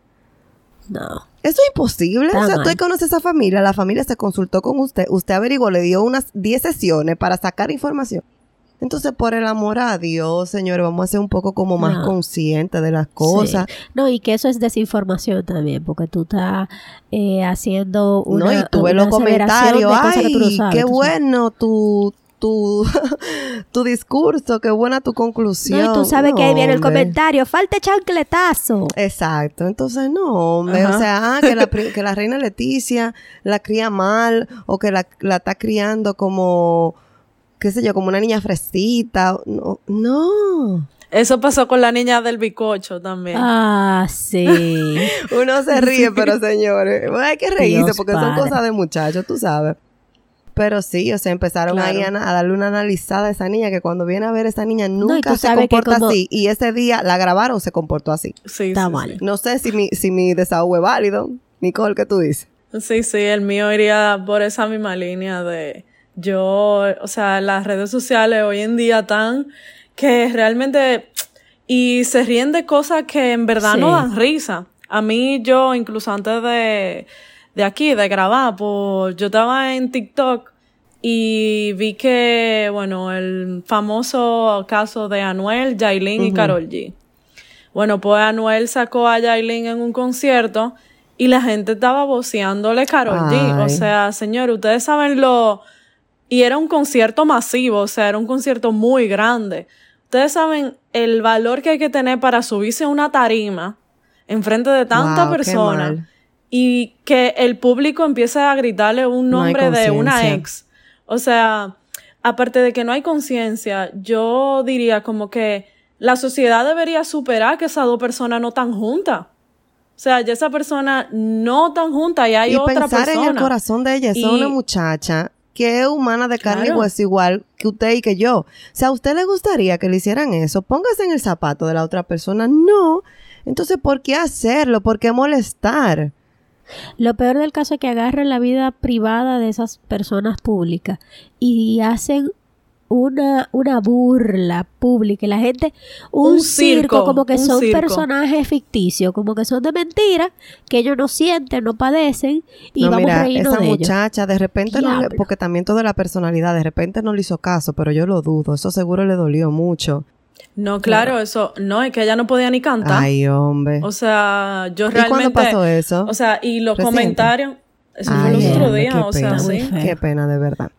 No. Eso es imposible. Está o sea, mal. usted conoce a esa familia, la familia se consultó con usted, usted averiguó, le dio unas 10 sesiones para sacar información. Entonces, por el amor a Dios, señores, vamos a ser un poco como más No. conscientes de las cosas. Sí. No, y que eso es desinformación también, porque tú estás eh, haciendo una. no, y tú ves los comentarios, ay, tú no qué tú bueno tu, tu, tu discurso, qué buena tu conclusión. No, y tú sabes que ahí viene el comentario, falta chancletazo. Exacto, entonces no, hombre, Ajá. o sea, ah, que la, pri- que la reina Leticia la cría mal o que la, la está criando como, qué sé yo, como una niña fresita. No, no. Eso pasó con la niña del bicocho también. Ah, sí. uno se ríe, pero señores, hay que reírse Dios porque son cosas de muchachos, tú sabes. Pero sí, o sea, empezaron Claro. ahí a, a darle una analizada a esa niña que cuando viene a ver esa niña nunca se comporta como- así y ese día la grabaron se comportó así. sí, Está sí, mal. No sé si mi, si mi desahogo es válido. Nicole, ¿qué tú dices? Sí, sí, el mío iría por esa misma línea de yo, o sea, las redes sociales hoy en día tan que realmente y se ríen de cosas que en verdad no dan risa. A mí yo incluso antes de de aquí de grabar, pues yo estaba en TikTok y vi que, bueno, el famoso caso de Anuel, Yailin y Karol G. Bueno, pues Anuel sacó a Yailin en un concierto y la gente estaba voceándole Karol G. O sea, señor, ustedes saben lo... Y era un concierto masivo, o sea, era un concierto muy grande. Ustedes saben el valor que hay que tener para subirse a una tarima en frente de tanta Wow, persona. Y que el público empiece a gritarle un No nombre de una ex. O sea, aparte de que no hay conciencia, yo diría como que la sociedad debería superar que esas dos personas no están juntas. O sea, ya esa persona no están juntas y hay y otra pensar persona. en el corazón de ella, es Y- una muchacha que es humana de carne Claro. y hueso igual que usted y que yo. O sea, ¿a usted le gustaría que le hicieran eso? Póngase en el zapato de la otra persona. No. Entonces, ¿por qué hacerlo? ¿Por qué molestar? Lo peor del caso es que agarran la vida privada de esas personas públicas y hacen una, una burla pública y la gente, un, Un circo, circo, como que son circo. personajes ficticios, como que son de mentira, que ellos no sienten, no padecen y no, vamos mira, a reírnos esa de ellos. muchacha de repente no le, porque también toda la personalidad, de repente no le hizo caso, pero yo lo dudo. Eso seguro le dolió mucho. No, claro, eso, no, es que ella no podía ni cantar. Ay, hombre. O sea, yo ¿Y realmente. cuándo pasó eso? O sea, y los Reciente. comentarios. Eso fue Ay, el otro hombre, día, qué o sea, pena. Muy sí. Qué pena, de verdad.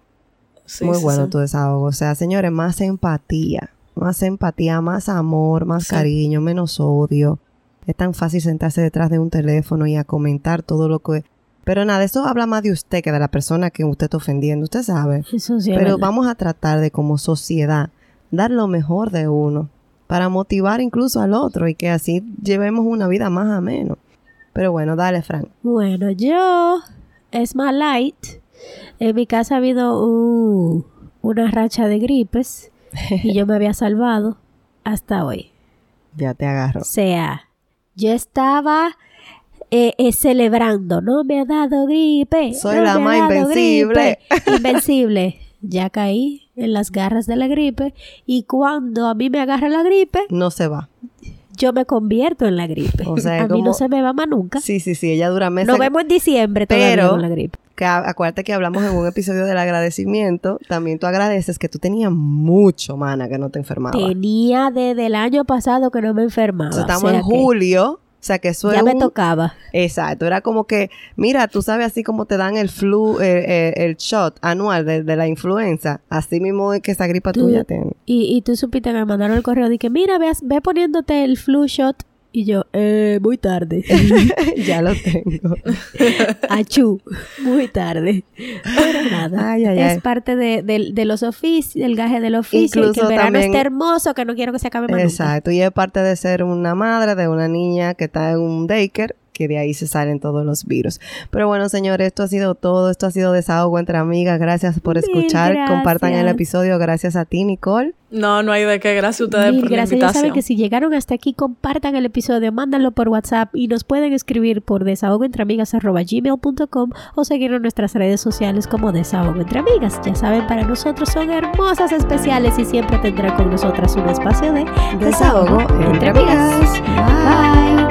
Sí, Muy sí, bueno tu desahogo. O sea, señores, más empatía. Más empatía, más amor, más cariño, menos odio. Es tan fácil sentarse detrás de un teléfono y a comentar todo lo que... Pero nada, eso habla más de usted que de la persona que usted está ofendiendo. Usted sabe. Eso sí Pero vamos a tratar de como sociedad dar lo mejor de uno para motivar incluso al otro y que así llevemos una vida más ameno. Pero bueno, dale, Frank. Bueno, yo es más light. En mi casa ha habido un- una racha de gripes y yo me había salvado hasta hoy. Ya te agarro. O sea, yo estaba eh, eh, celebrando, no me ha dado gripe. Soy no la más invencible. gripe". Invencible. Ya caí en las garras de la gripe y cuando a mí me agarra la gripe, No se va. yo me convierto en la gripe. O sea, a mí no se me va más nunca. Sí, sí, sí, ella dura meses. Nos vemos en diciembre todavía Pero- con la gripe. que acuérdate que hablamos en un episodio del agradecimiento. También tú agradeces que tú tenías mucho, mana, que no te enfermabas. Tenía desde el año pasado que no me enfermaba. O sea, estamos o sea en julio. Sea, que eso Ya es me un- tocaba. Exacto, era como que, mira, tú sabes así como te dan el flu, eh, eh, el shot anual de, de la influenza, así mismo es que esa gripa Tú- tuya tiene. Y, y tú supiste que me mandaron el correo que, mira, ve, ve poniéndote el flu shot. Y yo, eh, muy tarde. ya lo tengo. Achú, muy tarde. Pero nada, Ay, ay, es ay. parte de, de- de los oficios, del gaje del oficio, y que el verano también- está hermoso, que no quiero que se acabe más nunca. Exacto, y es parte de ser una madre de una niña que está en un daycare, que de ahí se salen todos los virus. Pero bueno, señores, esto ha sido todo, esto ha sido desahogo entre amigas. Gracias por escuchar, compartan el gracias. episodio. Gracias a ti, Nicole. No, no hay de qué. Gracias a ustedes Mil por la gracias. Ya invitación. saben que si llegaron hasta aquí, compartan el episodio, mándanlo por WhatsApp y nos pueden escribir por desahogoentreamigas.gmail.com o seguirnos en nuestras redes sociales como Desahogo Entre Amigas. Ya saben, para nosotros son hermosas especiales y siempre tendrán con nosotras un espacio de Desahogo entre amigas. Bye.